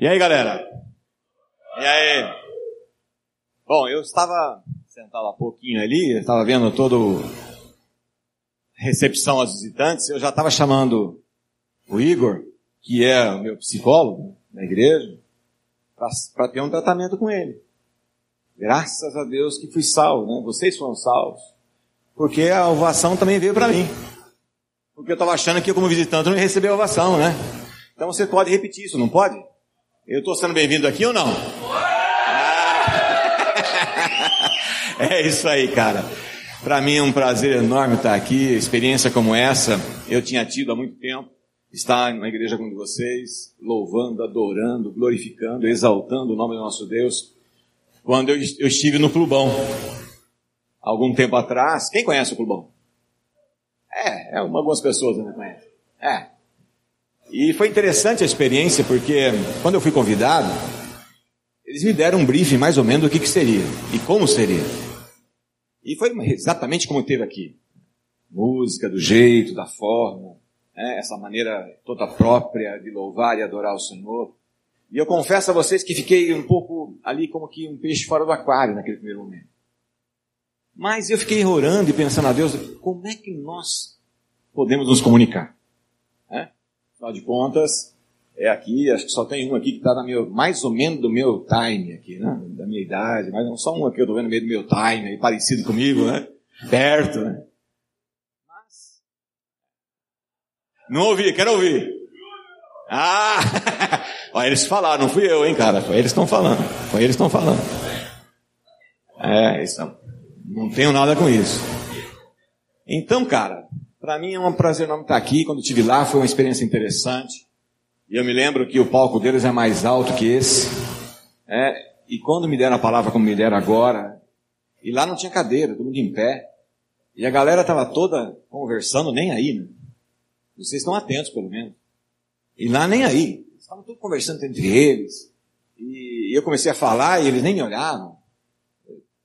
E aí, galera? E aí? Bom, eu estava sentado há pouquinho ali, estava vendo todo recepção aos visitantes, eu já estava chamando o Igor, que é o meu psicólogo na igreja, para ter um tratamento com ele. Graças a Deus que fui salvo, né? Vocês foram salvos. Porque a ovação também veio para mim. Porque eu estava achando que eu, como visitante, não ia receber a ovação, né? Então você pode repetir isso, não pode? Eu estou sendo bem-vindo aqui ou não? Ah. É isso aí, cara. Para mim é um prazer enorme estar aqui. Experiência como essa eu tinha tido há muito tempo. Estar na igreja com vocês, louvando, adorando, glorificando, exaltando o nome do nosso Deus. Quando eu, eu estive no Clubão, algum tempo atrás. Quem conhece o Clubão? É, é algumas pessoas ainda conhecem. É. E foi interessante a experiência porque quando eu fui convidado, eles me deram um briefing mais ou menos do que, que seria e como seria. E foi exatamente como teve aqui. Música, do jeito, da forma, né? essa maneira toda própria de louvar e adorar o Senhor. E eu confesso a vocês que fiquei um pouco ali como que um peixe fora do aquário naquele primeiro momento. Mas eu fiquei orando e pensando a Deus, como é que nós podemos nos comunicar? Afinal de contas, é aqui, acho que só tem um aqui que está mais ou menos do meu time aqui, né? Da minha idade, mas não só um aqui eu estou vendo no meio do meu time, aí, parecido comigo, né? Perto, né? Mas... Não ouvi, quero ouvir. Ah! Olha, eles falaram, não fui eu, hein, cara? Foi eles estão falando. Foi eles estão falando. É, isso não tenho nada com isso. Então, cara, para mim é um prazer enorme estar aqui. Quando estive lá, foi uma experiência interessante. E eu me lembro que o palco deles é mais alto que esse. É, e quando me deram a palavra como me deram agora, e lá não tinha cadeira, todo mundo em pé. E a galera estava toda conversando, nem aí, né? Vocês estão atentos, pelo menos. E lá nem aí. Estavam todos conversando entre eles. E eu comecei a falar e eles nem me olhavam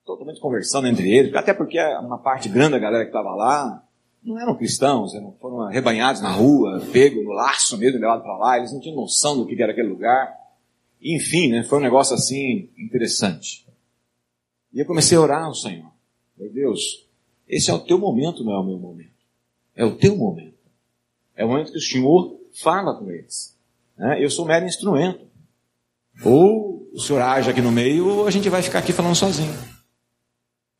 totalmente conversando entre eles, até porque uma parte grande da galera que estava lá não eram cristãos, eram, foram arrebanhados na rua, pego no laço mesmo, levado para lá, eles não tinham noção do que era aquele lugar. Enfim, né, foi um negócio assim interessante. E eu comecei a orar ao Senhor. Meu Deus, esse é o teu momento, não é o meu momento. É o teu momento. É o momento que o Senhor fala com eles. Né? Eu sou mero instrumento. Ou o Senhor age aqui no meio, ou a gente vai ficar aqui falando sozinho.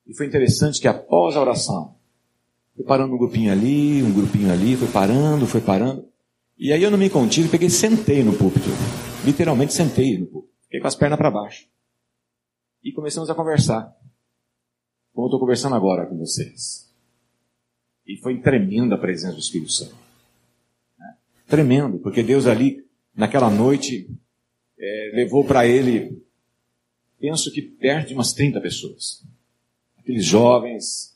E foi interessante que após a oração, foi parando um grupinho ali, um grupinho ali, foi parando, foi parando. E aí eu não me contive, peguei sentei no púlpito. Literalmente sentei no púlpito. Fiquei com as pernas para baixo. E começamos a conversar. Como eu estou conversando agora com vocês. E foi tremenda a presença do Espírito Santo. Né? Tremendo, porque Deus ali, naquela noite, é, levou para ele, penso que perto de umas 30 pessoas aqueles jovens,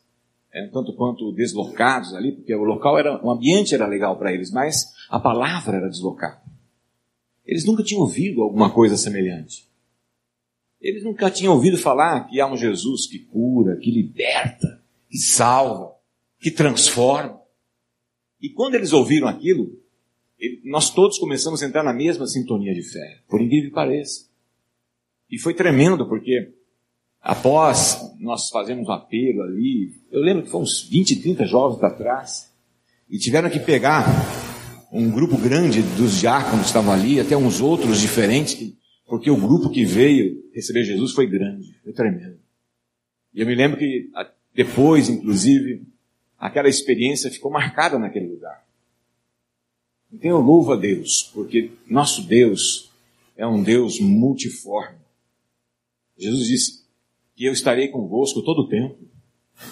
é, tanto quanto deslocados ali, porque o local era, o ambiente era legal para eles, mas a palavra era deslocada. Eles nunca tinham ouvido alguma coisa semelhante. Eles nunca tinham ouvido falar que há um Jesus que cura, que liberta, que salva, que transforma. E quando eles ouviram aquilo, nós todos começamos a entrar na mesma sintonia de fé, por incrível que pareça. E foi tremendo, porque Após nós fazemos um apelo ali, eu lembro que foram uns 20, 30 jovens para trás, e tiveram que pegar um grupo grande dos diáconos que estavam ali, até uns outros diferentes, porque o grupo que veio receber Jesus foi grande, foi tremendo. E eu me lembro que depois, inclusive, aquela experiência ficou marcada naquele lugar. Então eu louvo a Deus, porque nosso Deus é um Deus multiforme. Jesus disse, que eu estarei convosco todo o tempo.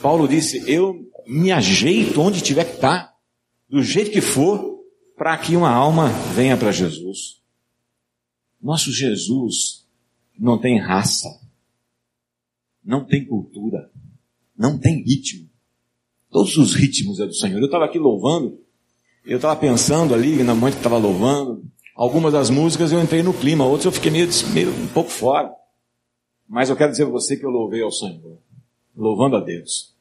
Paulo disse, eu me ajeito onde tiver que estar, do jeito que for, para que uma alma venha para Jesus. Nosso Jesus não tem raça, não tem cultura, não tem ritmo. Todos os ritmos é do Senhor. Eu estava aqui louvando, eu estava pensando ali, na mãe que estava louvando, algumas das músicas eu entrei no clima, outras eu fiquei meio, meio um pouco fora. Mas eu quero dizer a você que eu louvei ao Senhor, louvando a Deus.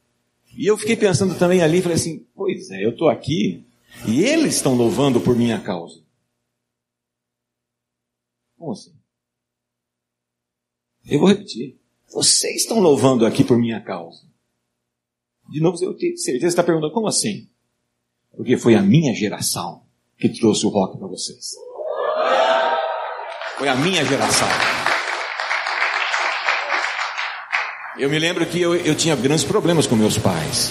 E eu fiquei pensando também ali, falei assim, pois é, eu estou aqui e eles estão louvando por minha causa. Como assim? Eu vou repetir. Vocês estão louvando aqui por minha causa. De novo, eu tenho certeza está perguntando, como assim? Porque foi a minha geração que trouxe o rock para vocês. Foi a minha geração. Eu me lembro que eu, eu tinha grandes problemas com meus pais.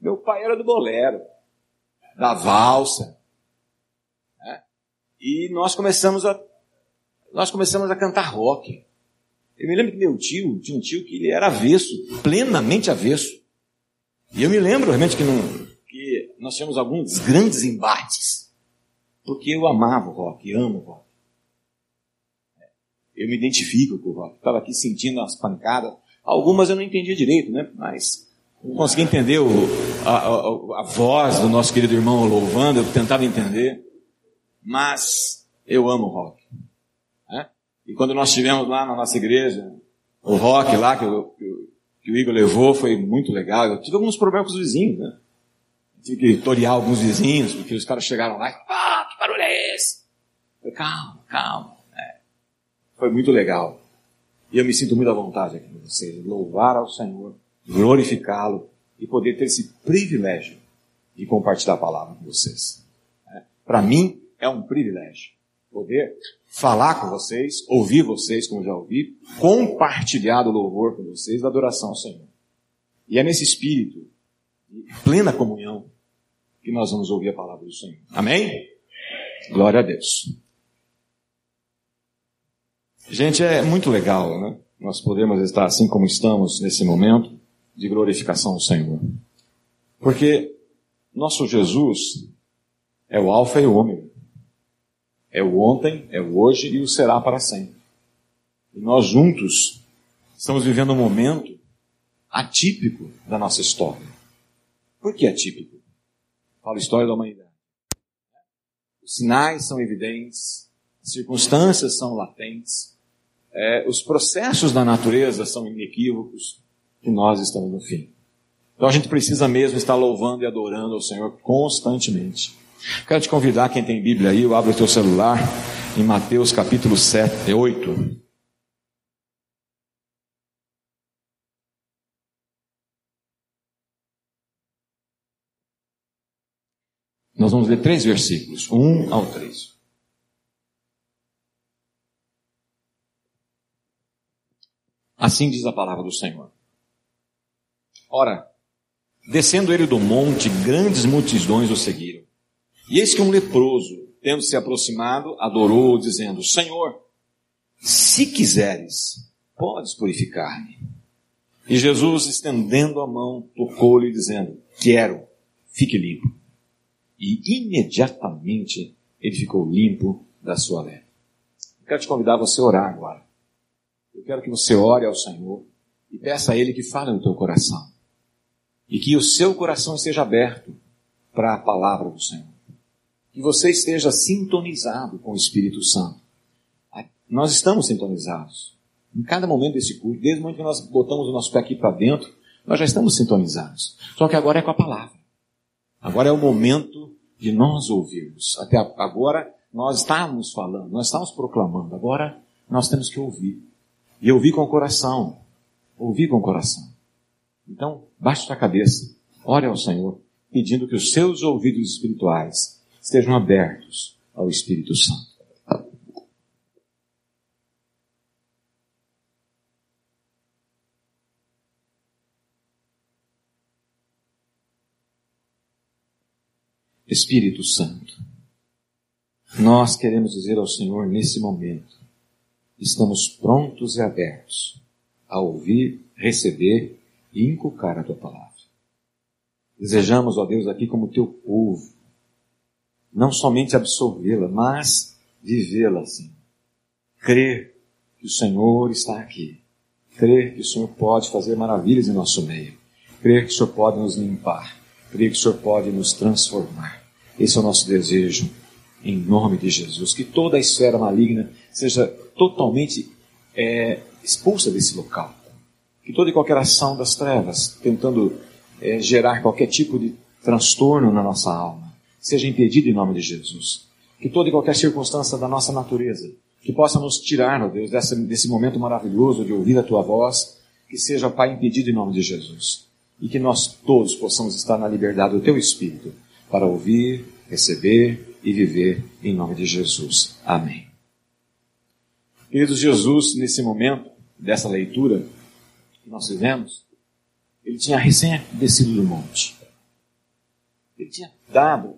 Meu pai era do bolero, da valsa. Né? E nós começamos a nós começamos a cantar rock. Eu me lembro que meu tio, tinha um tio que ele era avesso, plenamente avesso. E eu me lembro realmente que, não, que nós tínhamos alguns grandes embates. Porque eu amava o rock, amo o rock. Eu me identifico com o rock. Estava aqui sentindo as pancadas. Algumas eu não entendia direito, né? Mas consegui entender o, a, a, a, voz do nosso querido irmão louvando, eu tentava entender. Mas eu amo rock. Né? E quando nós estivemos lá na nossa igreja, o rock lá que, eu, que, que o Igor levou foi muito legal. Eu tive alguns problemas com os vizinhos, né? tive que torear alguns vizinhos, porque os caras chegaram lá e, ah, que barulho é esse? Eu calma, calma. É. Foi muito legal. E eu me sinto muito à vontade aqui com vocês, louvar ao Senhor, glorificá-lo e poder ter esse privilégio de compartilhar a palavra com vocês. É. Para mim, é um privilégio poder falar com vocês, ouvir vocês, como já ouvi, compartilhar o louvor com vocês, da adoração ao Senhor. E é nesse espírito de plena comunhão que nós vamos ouvir a palavra do Senhor. Amém? Glória a Deus. Gente, é muito legal, né? Nós podemos estar assim como estamos nesse momento de glorificação ao Senhor. Porque nosso Jesus é o Alfa e o Ômega. É o ontem, é o hoje e o será para sempre. E nós juntos estamos vivendo um momento atípico da nossa história. Por que atípico? Fala história da humanidade. Os sinais são evidentes, as circunstâncias são latentes, é, os processos da natureza são inequívocos e nós estamos no fim. Então a gente precisa mesmo estar louvando e adorando ao Senhor constantemente. Quero te convidar, quem tem Bíblia aí, abre o teu celular, em Mateus capítulo 7, 8. Nós vamos ler três versículos, um ao três. Assim diz a palavra do Senhor. Ora, descendo ele do monte, grandes multidões o seguiram. E eis que um leproso, tendo se aproximado, adorou, dizendo: Senhor, se quiseres, podes purificar-me. E Jesus, estendendo a mão, tocou-lhe, dizendo: Quero, fique limpo. E imediatamente ele ficou limpo da sua lepra. Quero te convidar a você orar agora. Eu quero que você ore ao Senhor e peça a Ele que fale no teu coração. E que o seu coração esteja aberto para a palavra do Senhor que você esteja sintonizado com o Espírito Santo. Nós estamos sintonizados. Em cada momento desse culto, desde o momento que nós botamos o nosso pé aqui para dentro, nós já estamos sintonizados. Só que agora é com a palavra. Agora é o momento de nós ouvirmos. Até agora nós estávamos falando, nós estávamos proclamando. Agora nós temos que ouvir. E ouvir com o coração. Ouvir com o coração. Então, baixe sua cabeça. Ore ao Senhor, pedindo que os seus ouvidos espirituais estejam abertos ao Espírito Santo. Espírito Santo, nós queremos dizer ao Senhor nesse momento, estamos prontos e abertos a ouvir, receber e inculcar a tua palavra. Desejamos, ó Deus, aqui como teu povo, não somente absorvê-la, mas vivê-la assim. Crer que o Senhor está aqui. Crer que o Senhor pode fazer maravilhas em nosso meio. Crer que o Senhor pode nos limpar. Crer que o Senhor pode nos transformar. Esse é o nosso desejo, em nome de Jesus. Que toda a esfera maligna seja totalmente é, expulsa desse local. Que toda e qualquer ação das trevas, tentando é, gerar qualquer tipo de transtorno na nossa alma, seja impedido em nome de Jesus. Que toda e qualquer circunstância da nossa natureza que possa nos tirar, ó Deus, dessa, desse momento maravilhoso de ouvir a tua voz, que seja, Pai, impedido em nome de Jesus. E que nós todos possamos estar na liberdade do teu Espírito para ouvir, receber e viver em nome de Jesus. Amém. Queridos, Jesus, nesse momento dessa leitura que nós fizemos, ele tinha recém descido do monte. Ele tinha dado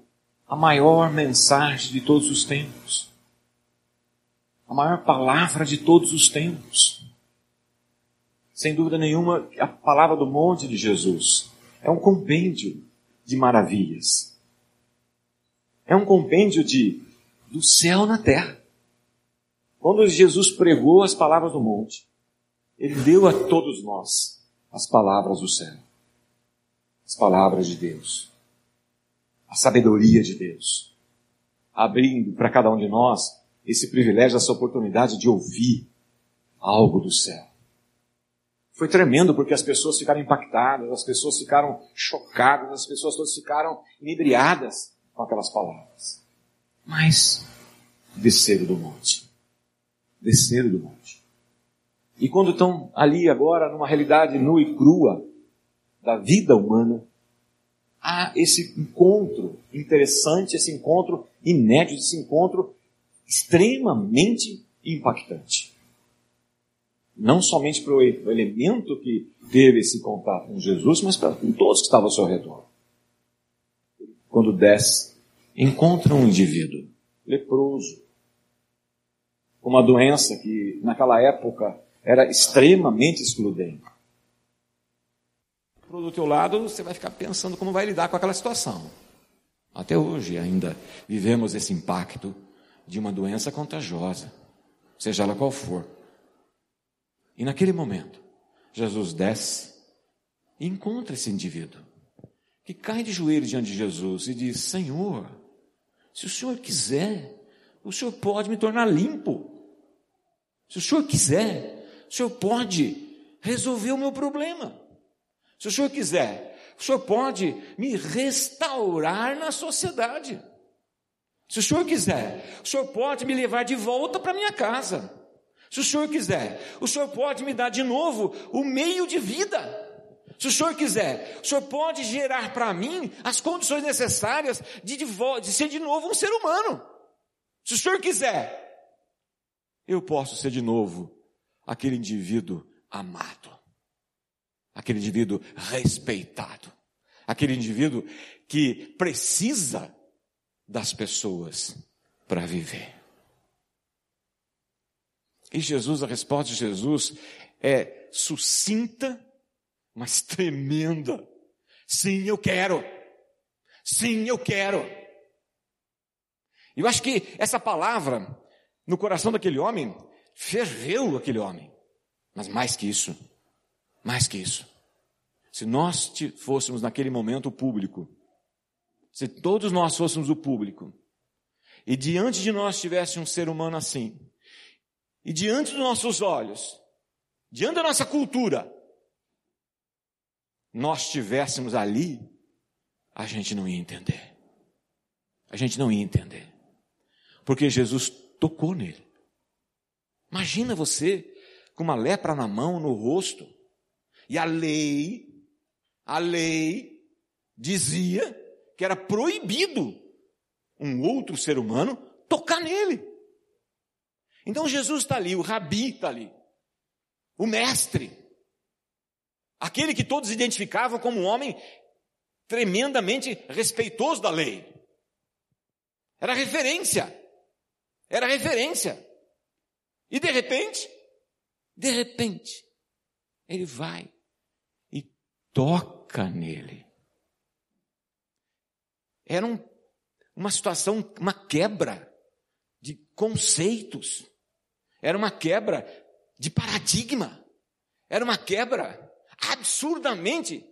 a maior mensagem de todos os tempos a maior palavra de todos os tempos. Sem dúvida nenhuma, a palavra do monte de Jesus é um compêndio de maravilhas. É um compêndio de do céu na terra. Quando Jesus pregou as palavras do monte, ele deu a todos nós as palavras do céu. As palavras de Deus. A sabedoria de Deus. Abrindo para cada um de nós esse privilégio, essa oportunidade de ouvir algo do céu. Foi tremendo porque as pessoas ficaram impactadas, as pessoas ficaram chocadas, as pessoas todas ficaram inebriadas com aquelas palavras. Mas desceram do monte. Desceram do monte. E quando estão ali agora numa realidade nua e crua da vida humana, há esse encontro interessante, esse encontro inédito, esse encontro extremamente impactante. Não somente para o elemento que teve esse contato com Jesus, mas para todos que estavam ao seu redor. Quando desce, encontra um indivíduo leproso, com uma doença que naquela época era extremamente excludente. Do teu lado, você vai ficar pensando como vai lidar com aquela situação. Até hoje ainda vivemos esse impacto de uma doença contagiosa, seja ela qual for. E naquele momento, Jesus desce e encontra esse indivíduo, que cai de joelhos diante de Jesus e diz: Senhor, se o Senhor quiser, o Senhor pode me tornar limpo. Se o Senhor quiser, o Senhor pode resolver o meu problema. Se o Senhor quiser, o Senhor pode me restaurar na sociedade. Se o senhor quiser, o senhor pode me levar de volta para minha casa. Se o senhor quiser, o senhor pode me dar de novo o meio de vida. Se o senhor quiser, o senhor pode gerar para mim as condições necessárias de, de, de ser de novo um ser humano. Se o senhor quiser, eu posso ser de novo aquele indivíduo amado, aquele indivíduo respeitado, aquele indivíduo que precisa das pessoas para viver. E Jesus, a resposta de Jesus é sucinta, mas tremenda. Sim, eu quero. Sim, eu quero. Eu acho que essa palavra, no coração daquele homem, ferveu aquele homem. Mas mais que isso, mais que isso. Se nós fôssemos naquele momento público, se todos nós fôssemos o público, e diante de nós tivesse um ser humano assim, e diante dos nossos olhos, diante da nossa cultura, nós estivéssemos ali, a gente não ia entender. A gente não ia entender. Porque Jesus tocou nele. Imagina você com uma lepra na mão, no rosto, e a lei, a lei dizia que era proibido um outro ser humano tocar nele. Então Jesus está ali, o rabi está ali, o mestre, aquele que todos identificavam como um homem tremendamente respeitoso da lei. Era referência, era referência. E de repente, de repente, ele vai e toca nele. Era um, uma situação, uma quebra de conceitos. Era uma quebra de paradigma. Era uma quebra absurdamente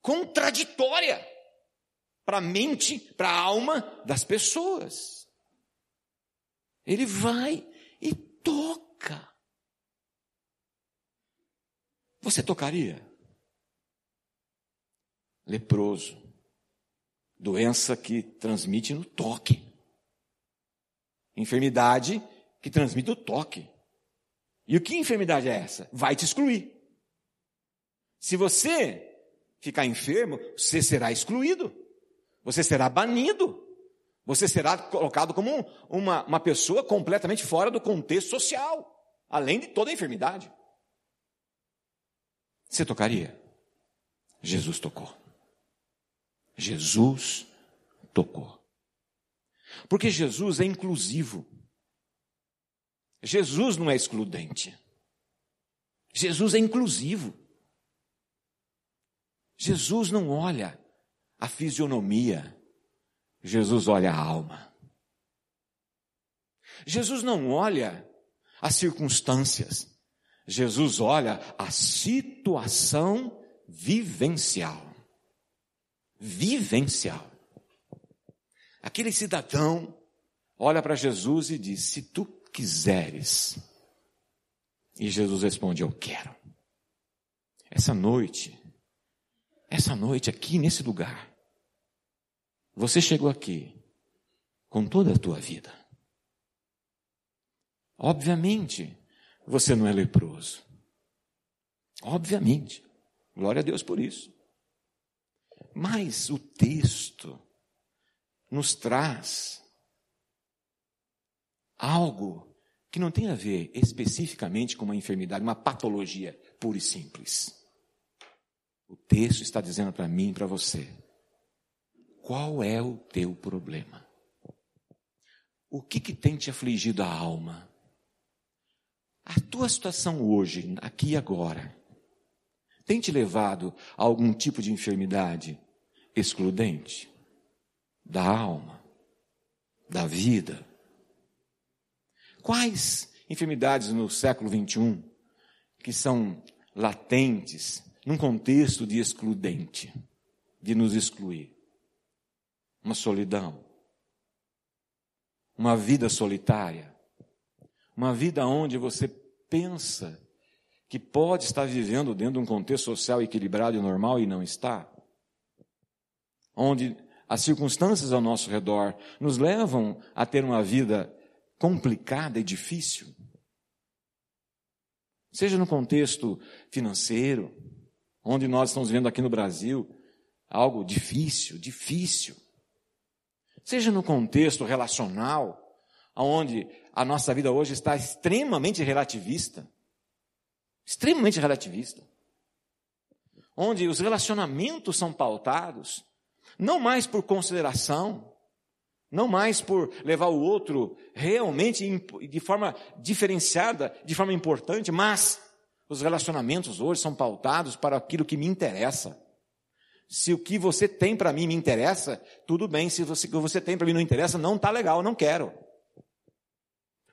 contraditória para a mente, para a alma das pessoas. Ele vai e toca. Você tocaria? Leproso Doença que transmite no toque. Enfermidade que transmite o toque. E o que enfermidade é essa? Vai te excluir. Se você ficar enfermo, você será excluído. Você será banido. Você será colocado como uma, uma pessoa completamente fora do contexto social, além de toda a enfermidade. Você tocaria? Jesus tocou. Jesus tocou. Porque Jesus é inclusivo. Jesus não é excludente. Jesus é inclusivo. Jesus não olha a fisionomia. Jesus olha a alma. Jesus não olha as circunstâncias. Jesus olha a situação vivencial. Vivencial. Aquele cidadão olha para Jesus e diz: Se tu quiseres. E Jesus responde: Eu quero. Essa noite, essa noite aqui nesse lugar, você chegou aqui com toda a tua vida. Obviamente, você não é leproso. Obviamente. Glória a Deus por isso. Mas o texto nos traz algo que não tem a ver especificamente com uma enfermidade, uma patologia pura e simples. O texto está dizendo para mim e para você: qual é o teu problema? O que, que tem te afligido a alma? A tua situação hoje, aqui e agora, tem te levado a algum tipo de enfermidade excludente? da alma, da vida. Quais enfermidades no século XXI que são latentes num contexto de excludente, de nos excluir? Uma solidão, uma vida solitária, uma vida onde você pensa que pode estar vivendo dentro de um contexto social equilibrado e normal e não está. Onde as circunstâncias ao nosso redor nos levam a ter uma vida complicada e difícil. Seja no contexto financeiro, onde nós estamos vendo aqui no Brasil algo difícil, difícil. Seja no contexto relacional, onde a nossa vida hoje está extremamente relativista. Extremamente relativista. Onde os relacionamentos são pautados não mais por consideração, não mais por levar o outro realmente de forma diferenciada, de forma importante, mas os relacionamentos hoje são pautados para aquilo que me interessa. Se o que você tem para mim me interessa, tudo bem. Se o que você tem para mim não interessa, não está legal, não quero.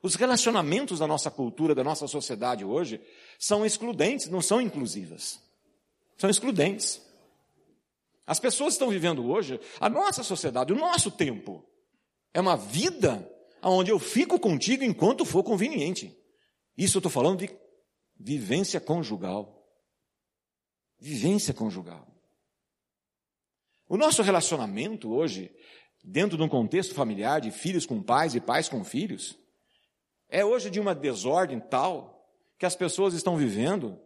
Os relacionamentos da nossa cultura, da nossa sociedade hoje, são excludentes, não são inclusivas. São excludentes. As pessoas estão vivendo hoje, a nossa sociedade, o nosso tempo, é uma vida onde eu fico contigo enquanto for conveniente. Isso eu estou falando de vivência conjugal. Vivência conjugal. O nosso relacionamento hoje, dentro de um contexto familiar de filhos com pais e pais com filhos, é hoje de uma desordem tal que as pessoas estão vivendo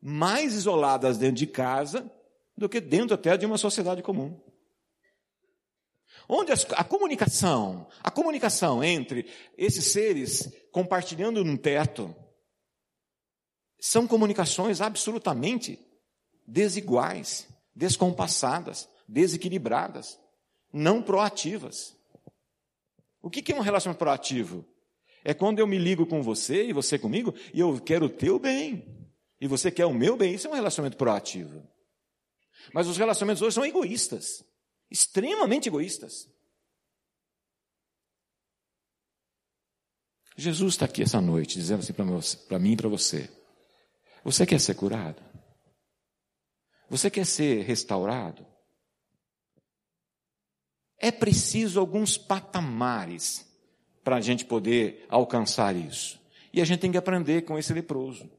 mais isoladas dentro de casa do que dentro até de uma sociedade comum. Onde a comunicação, a comunicação entre esses seres compartilhando um teto, são comunicações absolutamente desiguais, descompassadas, desequilibradas, não proativas. O que é um relacionamento proativo? É quando eu me ligo com você e você comigo e eu quero o teu bem. E você quer o meu bem. Isso é um relacionamento proativo. Mas os relacionamentos hoje são egoístas. Extremamente egoístas. Jesus está aqui essa noite dizendo assim para mim e para você: Você quer ser curado? Você quer ser restaurado? É preciso alguns patamares para a gente poder alcançar isso. E a gente tem que aprender com esse leproso.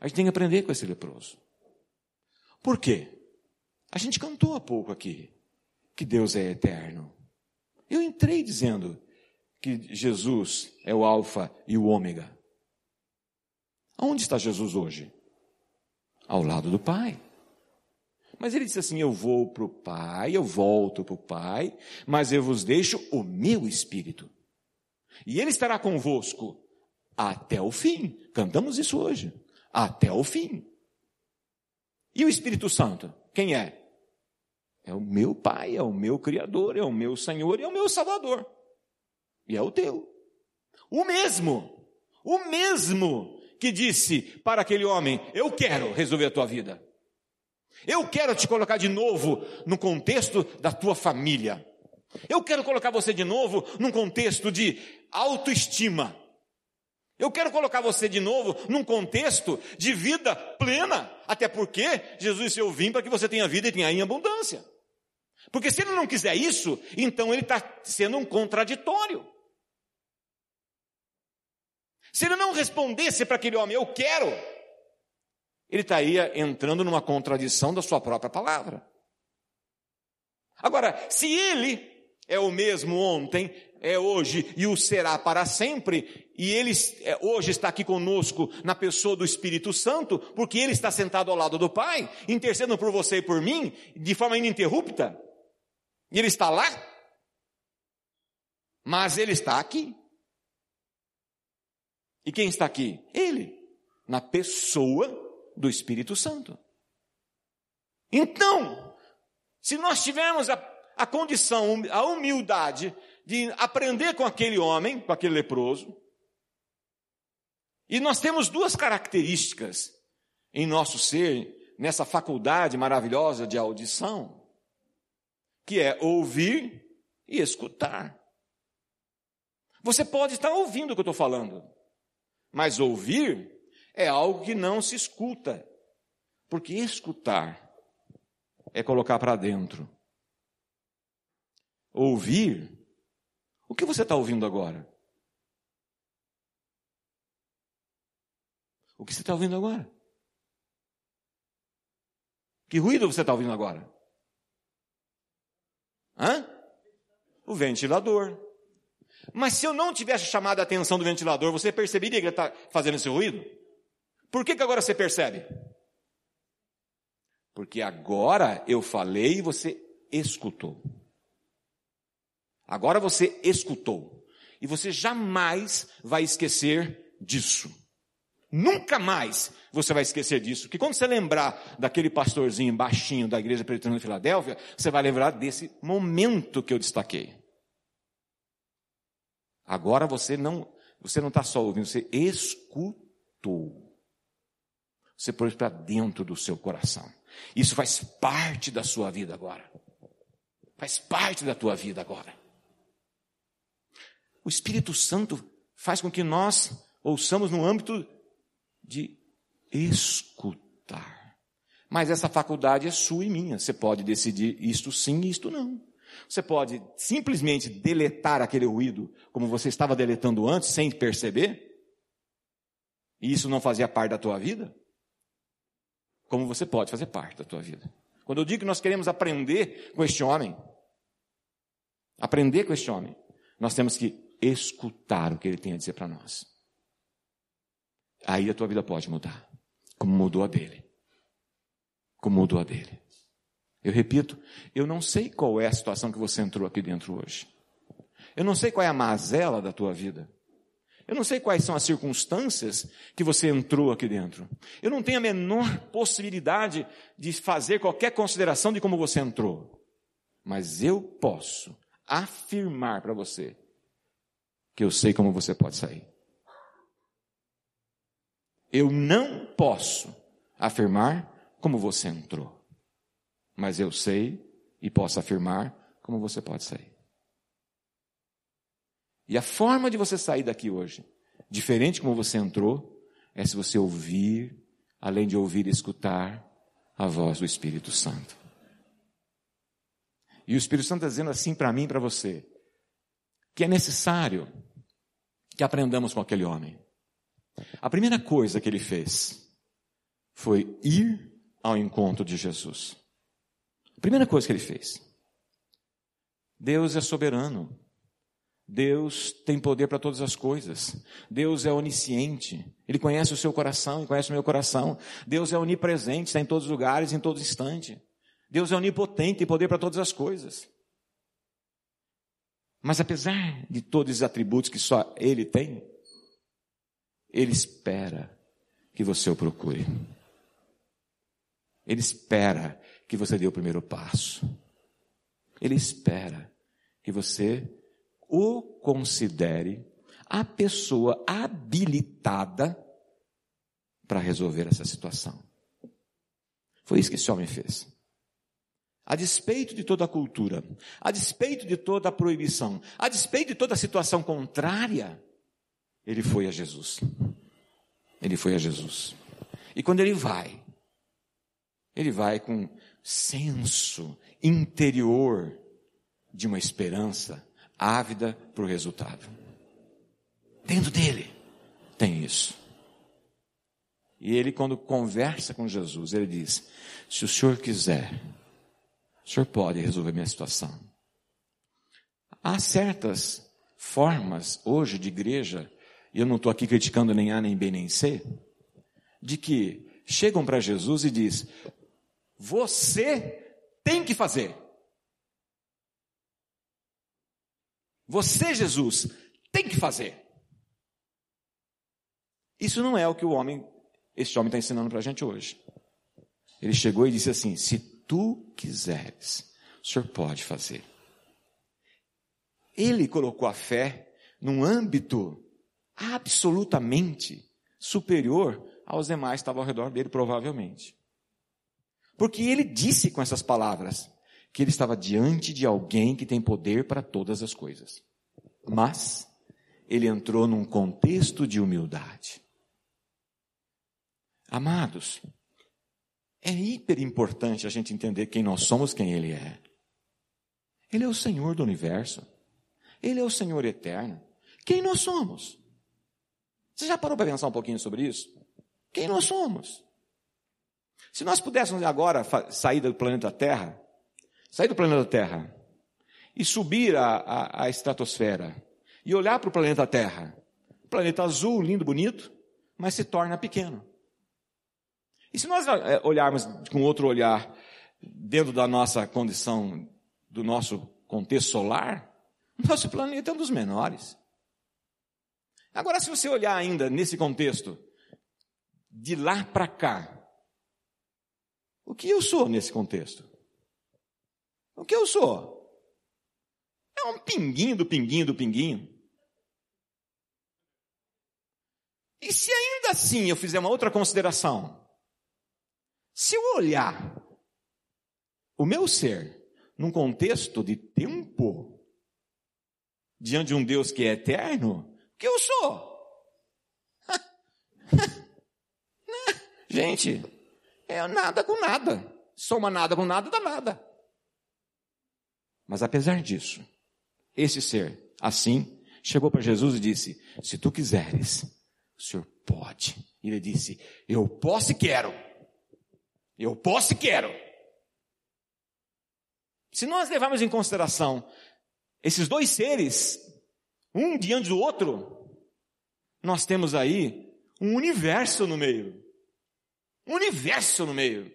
A gente tem que aprender com esse leproso. Por quê? A gente cantou há pouco aqui que Deus é eterno. Eu entrei dizendo que Jesus é o Alfa e o Ômega. Aonde está Jesus hoje? Ao lado do Pai. Mas ele disse assim: Eu vou para o Pai, eu volto para o Pai, mas eu vos deixo o meu Espírito. E ele estará convosco até o fim. Cantamos isso hoje. Até o fim. E o Espírito Santo? Quem é? É o meu Pai, é o meu Criador, é o meu Senhor e é o meu Salvador. E é o teu. O mesmo, o mesmo que disse para aquele homem: Eu quero resolver a tua vida. Eu quero te colocar de novo no contexto da tua família. Eu quero colocar você de novo num contexto de autoestima. Eu quero colocar você de novo num contexto de vida plena. Até porque Jesus disse: Eu vim para que você tenha vida e tenha em abundância. Porque se ele não quiser isso, então ele está sendo um contraditório. Se ele não respondesse para aquele homem, eu quero, ele estaria entrando numa contradição da sua própria palavra. Agora, se ele é o mesmo ontem, é hoje e o será para sempre, e ele é, hoje está aqui conosco na pessoa do Espírito Santo, porque ele está sentado ao lado do Pai, intercedendo por você e por mim, de forma ininterrupta, e ele está lá, mas ele está aqui. E quem está aqui? Ele, na pessoa do Espírito Santo. Então, se nós tivermos a, a condição, a humildade de aprender com aquele homem, com aquele leproso, e nós temos duas características em nosso ser, nessa faculdade maravilhosa de audição que é ouvir e escutar. Você pode estar ouvindo o que eu estou falando, mas ouvir é algo que não se escuta, porque escutar é colocar para dentro. Ouvir, o que você está ouvindo agora? O que você está ouvindo agora? Que ruído você está ouvindo agora? Hã? O ventilador. Mas se eu não tivesse chamado a atenção do ventilador, você perceberia que ele está fazendo esse ruído? Por que, que agora você percebe? Porque agora eu falei e você escutou. Agora você escutou. E você jamais vai esquecer disso. Nunca mais você vai esquecer disso. Que quando você lembrar daquele pastorzinho baixinho da igreja presbiteriana de Filadélfia, você vai lembrar desse momento que eu destaquei. Agora você não, você não está só ouvindo, você escutou. Você pôs para dentro do seu coração. Isso faz parte da sua vida agora. Faz parte da tua vida agora. O Espírito Santo faz com que nós ouçamos no âmbito de escutar. Mas essa faculdade é sua e minha. Você pode decidir isto sim e isto não. Você pode simplesmente deletar aquele ruído como você estava deletando antes, sem perceber. E isso não fazia parte da tua vida. Como você pode fazer parte da tua vida. Quando eu digo que nós queremos aprender com este homem, aprender com este homem, nós temos que escutar o que ele tem a dizer para nós aí a tua vida pode mudar. Como mudou a dele. Como mudou a dele. Eu repito, eu não sei qual é a situação que você entrou aqui dentro hoje. Eu não sei qual é a mazela da tua vida. Eu não sei quais são as circunstâncias que você entrou aqui dentro. Eu não tenho a menor possibilidade de fazer qualquer consideração de como você entrou. Mas eu posso afirmar para você que eu sei como você pode sair. Eu não posso afirmar como você entrou. Mas eu sei e posso afirmar como você pode sair. E a forma de você sair daqui hoje, diferente como você entrou, é se você ouvir, além de ouvir e escutar, a voz do Espírito Santo. E o Espírito Santo está dizendo assim para mim e para você, que é necessário que aprendamos com aquele homem. A primeira coisa que ele fez foi ir ao encontro de Jesus. Primeira coisa que ele fez. Deus é soberano. Deus tem poder para todas as coisas. Deus é onisciente. Ele conhece o seu coração e conhece o meu coração. Deus é onipresente, está em todos os lugares, em todo instante. Deus é onipotente, tem poder para todas as coisas. Mas apesar de todos os atributos que só Ele tem, Ele espera que você o procure. Ele espera que você dê o primeiro passo. Ele espera que você o considere a pessoa habilitada para resolver essa situação. Foi isso que esse homem fez. A despeito de toda a cultura, a despeito de toda a proibição, a despeito de toda a situação contrária, ele foi a Jesus. Ele foi a Jesus. E quando ele vai, ele vai com senso interior de uma esperança ávida para o resultado. Dentro dele tem isso. E ele, quando conversa com Jesus, ele diz: Se o senhor quiser, o senhor pode resolver minha situação. Há certas formas hoje de igreja, e eu não estou aqui criticando nem A, nem B, nem C, de que chegam para Jesus e diz: Você tem que fazer. Você, Jesus, tem que fazer. Isso não é o que o homem, este homem está ensinando para a gente hoje. Ele chegou e disse assim: se tu quiseres, o senhor pode fazer. Ele colocou a fé num âmbito absolutamente superior aos demais que estavam ao redor dele, provavelmente. Porque ele disse com essas palavras: que ele estava diante de alguém que tem poder para todas as coisas. Mas ele entrou num contexto de humildade. Amados, é hiper importante a gente entender quem nós somos, quem ele é. Ele é o Senhor do universo. Ele é o Senhor eterno. Quem nós somos? Você já parou para pensar um pouquinho sobre isso? Quem nós somos? Se nós pudéssemos agora sair do planeta Terra sair do planeta Terra e subir a, a, a estratosfera e olhar para o planeta Terra, planeta azul, lindo, bonito, mas se torna pequeno. E se nós eh, olharmos com outro olhar dentro da nossa condição, do nosso contexto solar, nosso planeta é um dos menores. Agora, se você olhar ainda nesse contexto, de lá para cá, o que eu sou nesse contexto? O que eu sou? É um pinguinho do pinguinho do pinguinho. E se ainda assim eu fizer uma outra consideração, se eu olhar o meu ser num contexto de tempo, diante de um Deus que é eterno, o que eu sou? Gente, é nada com nada. Soma nada com nada dá nada. Mas apesar disso, esse ser, assim, chegou para Jesus e disse: Se tu quiseres, o Senhor pode. E ele disse: Eu posso e quero. Eu posso e quero. Se nós levarmos em consideração esses dois seres, um diante do outro, nós temos aí um universo no meio. Universo no meio.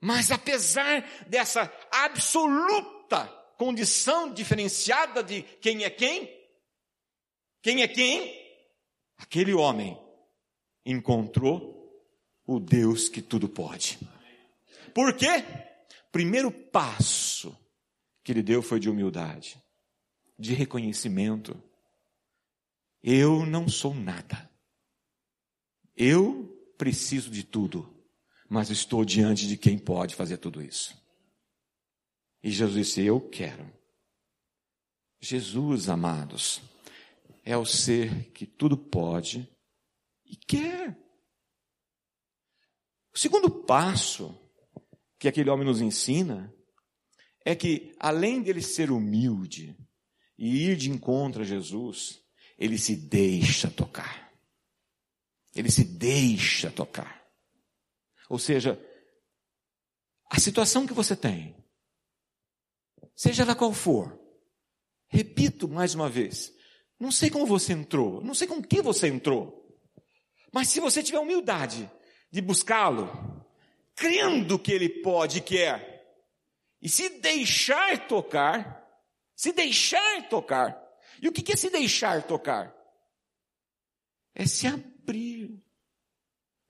Mas apesar dessa absoluta condição diferenciada de quem é quem, quem é quem, aquele homem encontrou o Deus que tudo pode. Por quê? Primeiro passo que ele deu foi de humildade, de reconhecimento. Eu não sou nada. Eu preciso de tudo mas estou diante de quem pode fazer tudo isso. E Jesus disse: Eu quero. Jesus, amados, é o ser que tudo pode e quer. O segundo passo que aquele homem nos ensina é que, além dele ser humilde e ir de encontro a Jesus, ele se deixa tocar. Ele se deixa tocar. Ou seja, a situação que você tem, seja ela qual for, Repito mais uma vez. Não sei como você entrou, não sei com que você entrou. Mas se você tiver humildade de buscá-lo, crendo que ele pode e quer, e se deixar tocar, se deixar tocar. E o que é se deixar tocar? É se abrir,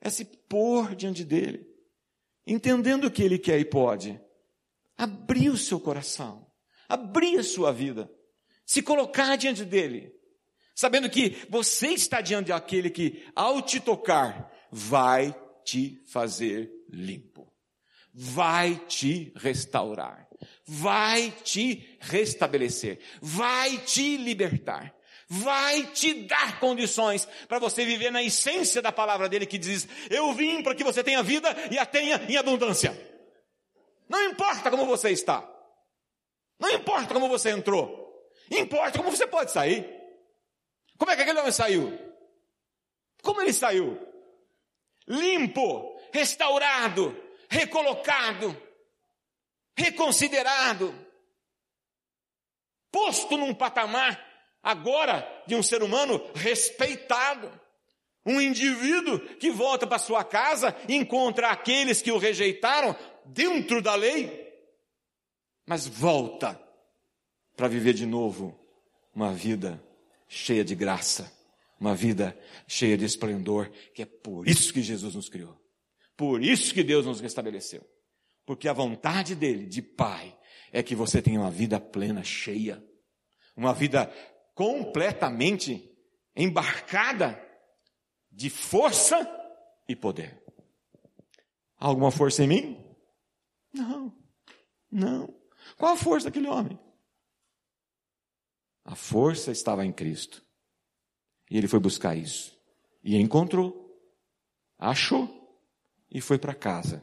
é se pôr diante dele, entendendo que ele quer e pode. Abrir o seu coração, abrir a sua vida, se colocar diante dele, sabendo que você está diante daquele que, ao te tocar, vai te fazer limpo. Vai te restaurar. Vai te restabelecer. Vai te libertar. Vai te dar condições para você viver na essência da palavra dele que diz: Eu vim para que você tenha vida e a tenha em abundância. Não importa como você está. Não importa como você entrou. Importa como você pode sair. Como é que aquele homem saiu? Como ele saiu? limpo, restaurado, recolocado, reconsiderado, posto num patamar agora de um ser humano respeitado. Um indivíduo que volta para sua casa e encontra aqueles que o rejeitaram dentro da lei, mas volta para viver de novo uma vida cheia de graça uma vida cheia de esplendor, que é por isso que Jesus nos criou. Por isso que Deus nos restabeleceu. Porque a vontade dele, de Pai, é que você tenha uma vida plena, cheia. Uma vida completamente embarcada de força e poder. Alguma força em mim? Não. Não. Qual a força daquele homem? A força estava em Cristo. E ele foi buscar isso. E encontrou. Achou. E foi para casa.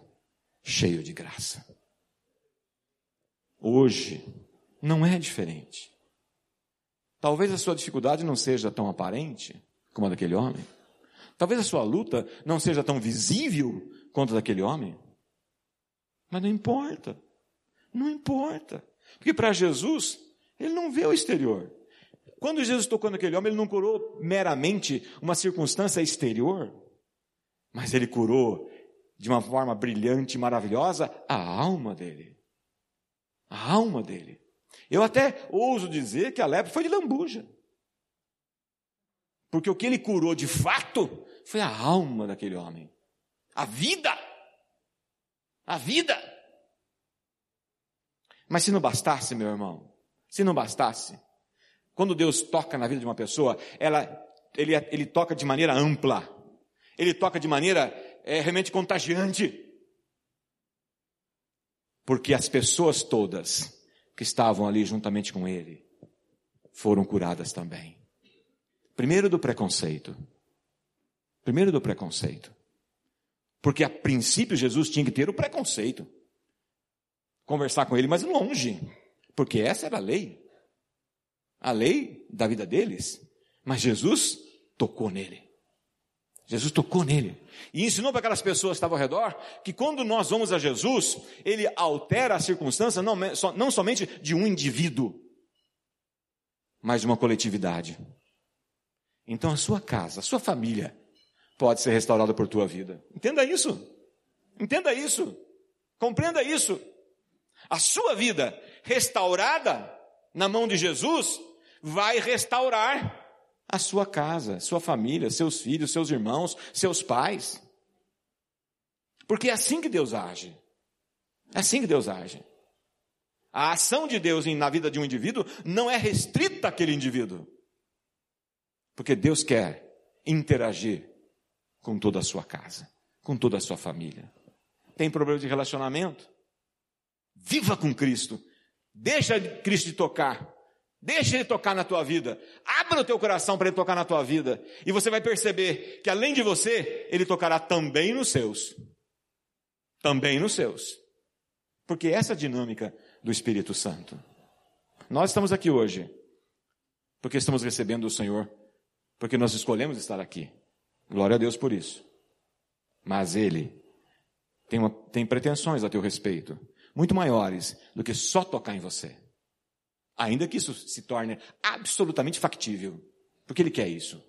Cheio de graça. Hoje, não é diferente. Talvez a sua dificuldade não seja tão aparente como a daquele homem. Talvez a sua luta não seja tão visível quanto a daquele homem. Mas não importa. Não importa. Porque para Jesus, ele não vê o exterior. Quando Jesus tocou naquele homem, ele não curou meramente uma circunstância exterior, mas ele curou de uma forma brilhante e maravilhosa a alma dele. A alma dele. Eu até ouso dizer que a lepra foi de lambuja. Porque o que ele curou de fato foi a alma daquele homem. A vida. A vida. Mas se não bastasse, meu irmão, se não bastasse, quando Deus toca na vida de uma pessoa, ela, ele, ele toca de maneira ampla. Ele toca de maneira é, realmente contagiante. Porque as pessoas todas que estavam ali juntamente com ele foram curadas também. Primeiro do preconceito. Primeiro do preconceito. Porque a princípio Jesus tinha que ter o preconceito. Conversar com ele, mas longe. Porque essa era a lei a lei da vida deles, mas Jesus tocou nele. Jesus tocou nele. E ensinou para aquelas pessoas que estavam ao redor que quando nós vamos a Jesus, ele altera a circunstância não, não somente de um indivíduo, mas de uma coletividade. Então a sua casa, a sua família pode ser restaurada por tua vida. Entenda isso. Entenda isso. Compreenda isso. A sua vida restaurada na mão de Jesus vai restaurar a sua casa, sua família, seus filhos, seus irmãos, seus pais. Porque é assim que Deus age. É assim que Deus age. A ação de Deus na vida de um indivíduo não é restrita àquele indivíduo. Porque Deus quer interagir com toda a sua casa, com toda a sua família. Tem problema de relacionamento? Viva com Cristo. Deixa Cristo te tocar. Deixa ele tocar na tua vida. Abra o teu coração para ele tocar na tua vida. E você vai perceber que além de você, ele tocará também nos seus. Também nos seus. Porque essa é a dinâmica do Espírito Santo. Nós estamos aqui hoje porque estamos recebendo o Senhor, porque nós escolhemos estar aqui. Glória a Deus por isso. Mas Ele tem, uma, tem pretensões a teu respeito, muito maiores do que só tocar em você Ainda que isso se torne absolutamente factível. Porque Ele quer isso.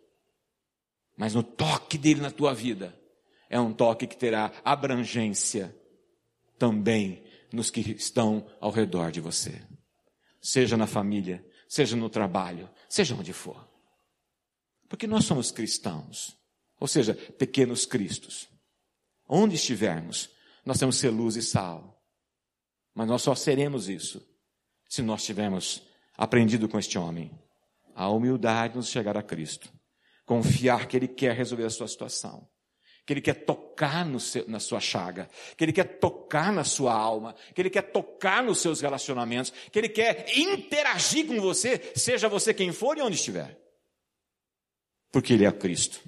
Mas no toque dele na tua vida, é um toque que terá abrangência também nos que estão ao redor de você. Seja na família, seja no trabalho, seja onde for. Porque nós somos cristãos, ou seja, pequenos cristos. Onde estivermos, nós temos que ser luz e sal. Mas nós só seremos isso se nós tivermos aprendido com este homem. A humildade nos chegar a Cristo, confiar que Ele quer resolver a sua situação. Que Ele quer tocar seu, na sua chaga, que Ele quer tocar na sua alma, que Ele quer tocar nos seus relacionamentos, que Ele quer interagir com você, seja você quem for e onde estiver. Porque Ele é Cristo,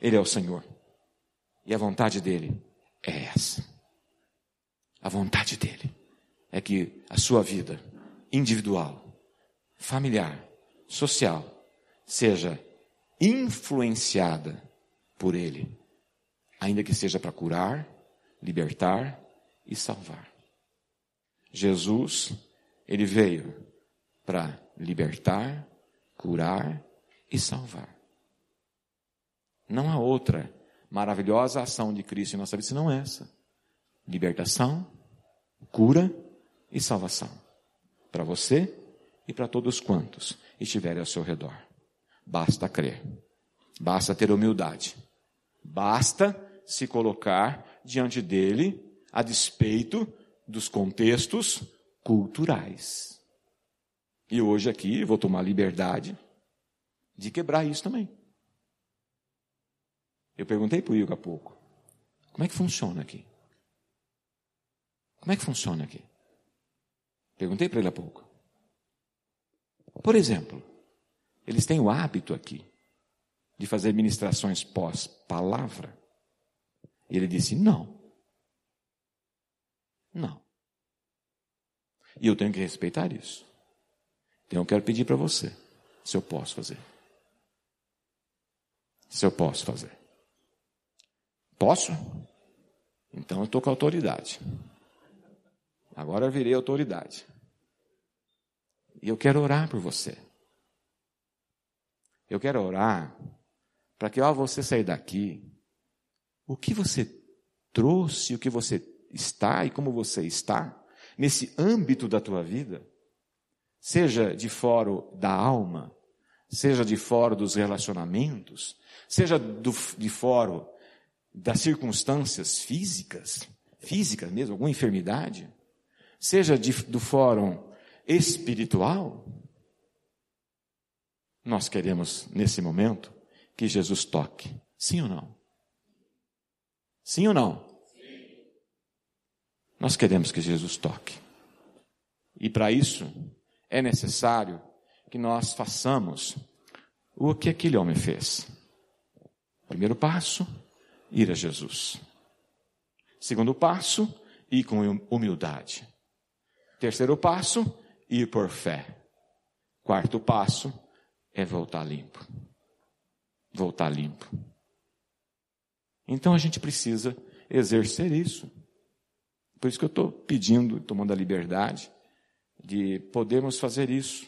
Ele é o Senhor, e a vontade dEle é essa. A vontade dEle é que a sua vida individual, familiar, social, seja influenciada por Ele ainda que seja para curar, libertar e salvar. Jesus, ele veio para libertar, curar e salvar. Não há outra maravilhosa ação de Cristo em nossa vida senão essa. Libertação, cura e salvação. Para você e para todos quantos estiverem ao seu redor. Basta crer. Basta ter humildade. Basta se colocar diante dele a despeito dos contextos culturais. E hoje aqui vou tomar liberdade de quebrar isso também. Eu perguntei para o Igor há pouco, como é que funciona aqui? Como é que funciona aqui? Perguntei para ele há pouco. Por exemplo, eles têm o hábito aqui de fazer ministrações pós-palavra. E ele disse: Não. Não. E eu tenho que respeitar isso. Então eu quero pedir para você se eu posso fazer. Se eu posso fazer. Posso? Então eu estou com autoridade. Agora eu virei autoridade. E eu quero orar por você. Eu quero orar para que ao você sair daqui, o que você trouxe, o que você está e como você está, nesse âmbito da tua vida, seja de fora da alma, seja de fora dos relacionamentos, seja do, de fora das circunstâncias físicas, físicas mesmo, alguma enfermidade, seja de, do fórum espiritual, nós queremos, nesse momento, que Jesus toque. Sim ou não? Sim ou não? Sim. Nós queremos que Jesus toque. E para isso é necessário que nós façamos o que aquele homem fez. Primeiro passo, ir a Jesus. Segundo passo, ir com humildade. Terceiro passo, ir por fé. Quarto passo é voltar limpo. Voltar limpo. Então a gente precisa exercer isso. Por isso que eu estou pedindo, tomando a liberdade de podermos fazer isso.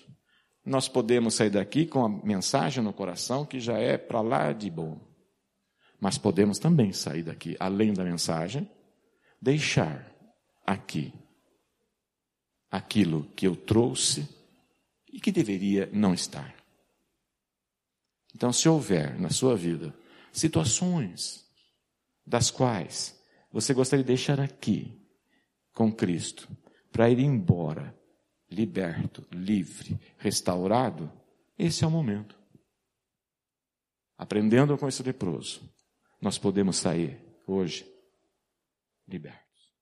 Nós podemos sair daqui com a mensagem no coração que já é para lá de bom. Mas podemos também sair daqui, além da mensagem, deixar aqui aquilo que eu trouxe e que deveria não estar. Então, se houver na sua vida situações das quais você gostaria de deixar aqui com Cristo, para ir embora, liberto, livre, restaurado, esse é o momento. Aprendendo com esse leproso, nós podemos sair hoje libertos,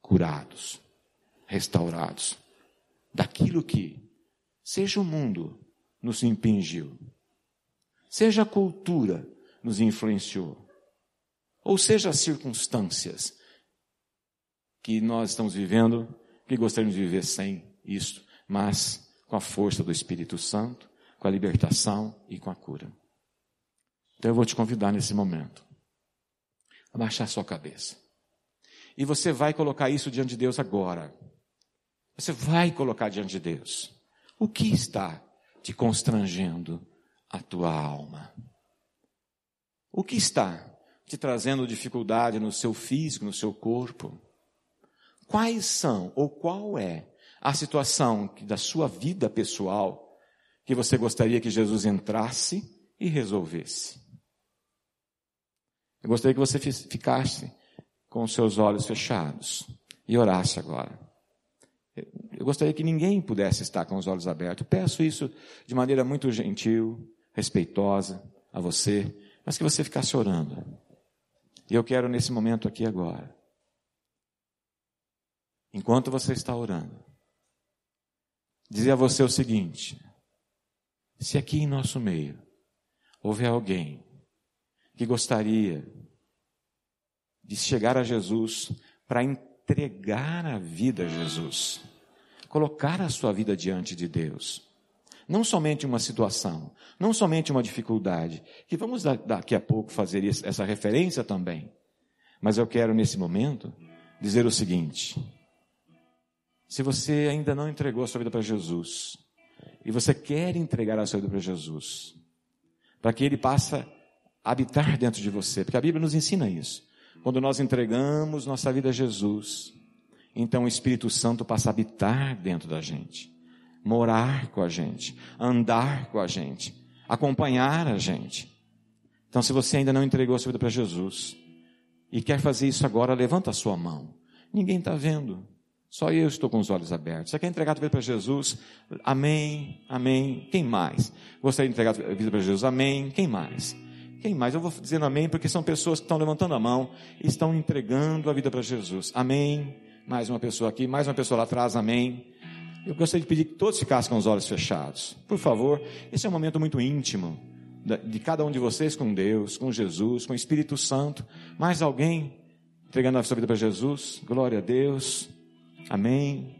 curados, restaurados daquilo que, seja o mundo, nos impingiu, seja a cultura nos influenciou, ou seja, as circunstâncias que nós estamos vivendo, que gostaríamos de viver sem isso, mas com a força do Espírito Santo, com a libertação e com a cura. Então eu vou te convidar nesse momento a baixar sua cabeça. E você vai colocar isso diante de Deus agora. Você vai colocar diante de Deus. O que está te constrangendo a tua alma? O que está te trazendo dificuldade no seu físico, no seu corpo? Quais são ou qual é a situação da sua vida pessoal que você gostaria que Jesus entrasse e resolvesse? Eu gostaria que você ficasse com os seus olhos fechados e orasse agora. Eu gostaria que ninguém pudesse estar com os olhos abertos. Peço isso de maneira muito gentil, respeitosa a você, mas que você ficasse orando. E eu quero nesse momento aqui agora, enquanto você está orando, dizer a você o seguinte: se aqui em nosso meio houver alguém que gostaria de chegar a Jesus para entregar a vida a Jesus, colocar a sua vida diante de Deus. Não somente uma situação, não somente uma dificuldade, que vamos daqui a pouco fazer essa referência também. Mas eu quero nesse momento dizer o seguinte: se você ainda não entregou a sua vida para Jesus, e você quer entregar a sua vida para Jesus, para que Ele passe a habitar dentro de você, porque a Bíblia nos ensina isso. Quando nós entregamos nossa vida a Jesus, então o Espírito Santo passa a habitar dentro da gente, morar com a gente, andar com a gente, acompanhar a gente. Então, se você ainda não entregou a sua vida para Jesus e quer fazer isso agora, levanta a sua mão. Ninguém está vendo. Só eu estou com os olhos abertos. Você quer entregar a vida para Jesus? Amém, amém. Quem mais? Gostaria de entregar a vida para Jesus? Amém. Quem mais? Quem mais? Eu vou dizendo amém porque são pessoas que estão levantando a mão e estão entregando a vida para Jesus. Amém. Mais uma pessoa aqui, mais uma pessoa lá atrás, amém. Eu gostaria de pedir que todos ficassem com os olhos fechados. Por favor, esse é um momento muito íntimo de cada um de vocês com Deus, com Jesus, com o Espírito Santo. Mais alguém entregando a sua vida para Jesus? Glória a Deus. Amém.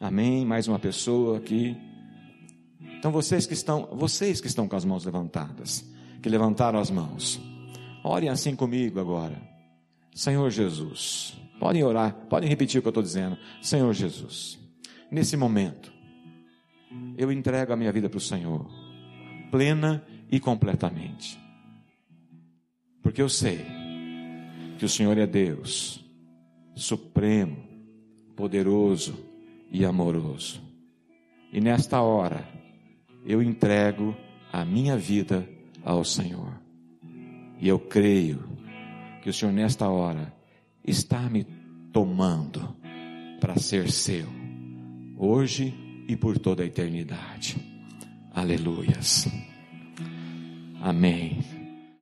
Amém. Mais uma pessoa aqui. Então vocês que estão, vocês que estão com as mãos levantadas, que levantaram as mãos, orem assim comigo agora. Senhor Jesus, Podem orar, podem repetir o que eu estou dizendo. Senhor Jesus, nesse momento, eu entrego a minha vida para o Senhor, plena e completamente. Porque eu sei que o Senhor é Deus, supremo, poderoso e amoroso. E nesta hora, eu entrego a minha vida ao Senhor. E eu creio que o Senhor, nesta hora, está me tomando para ser seu, hoje e por toda a eternidade. Aleluias. Amém.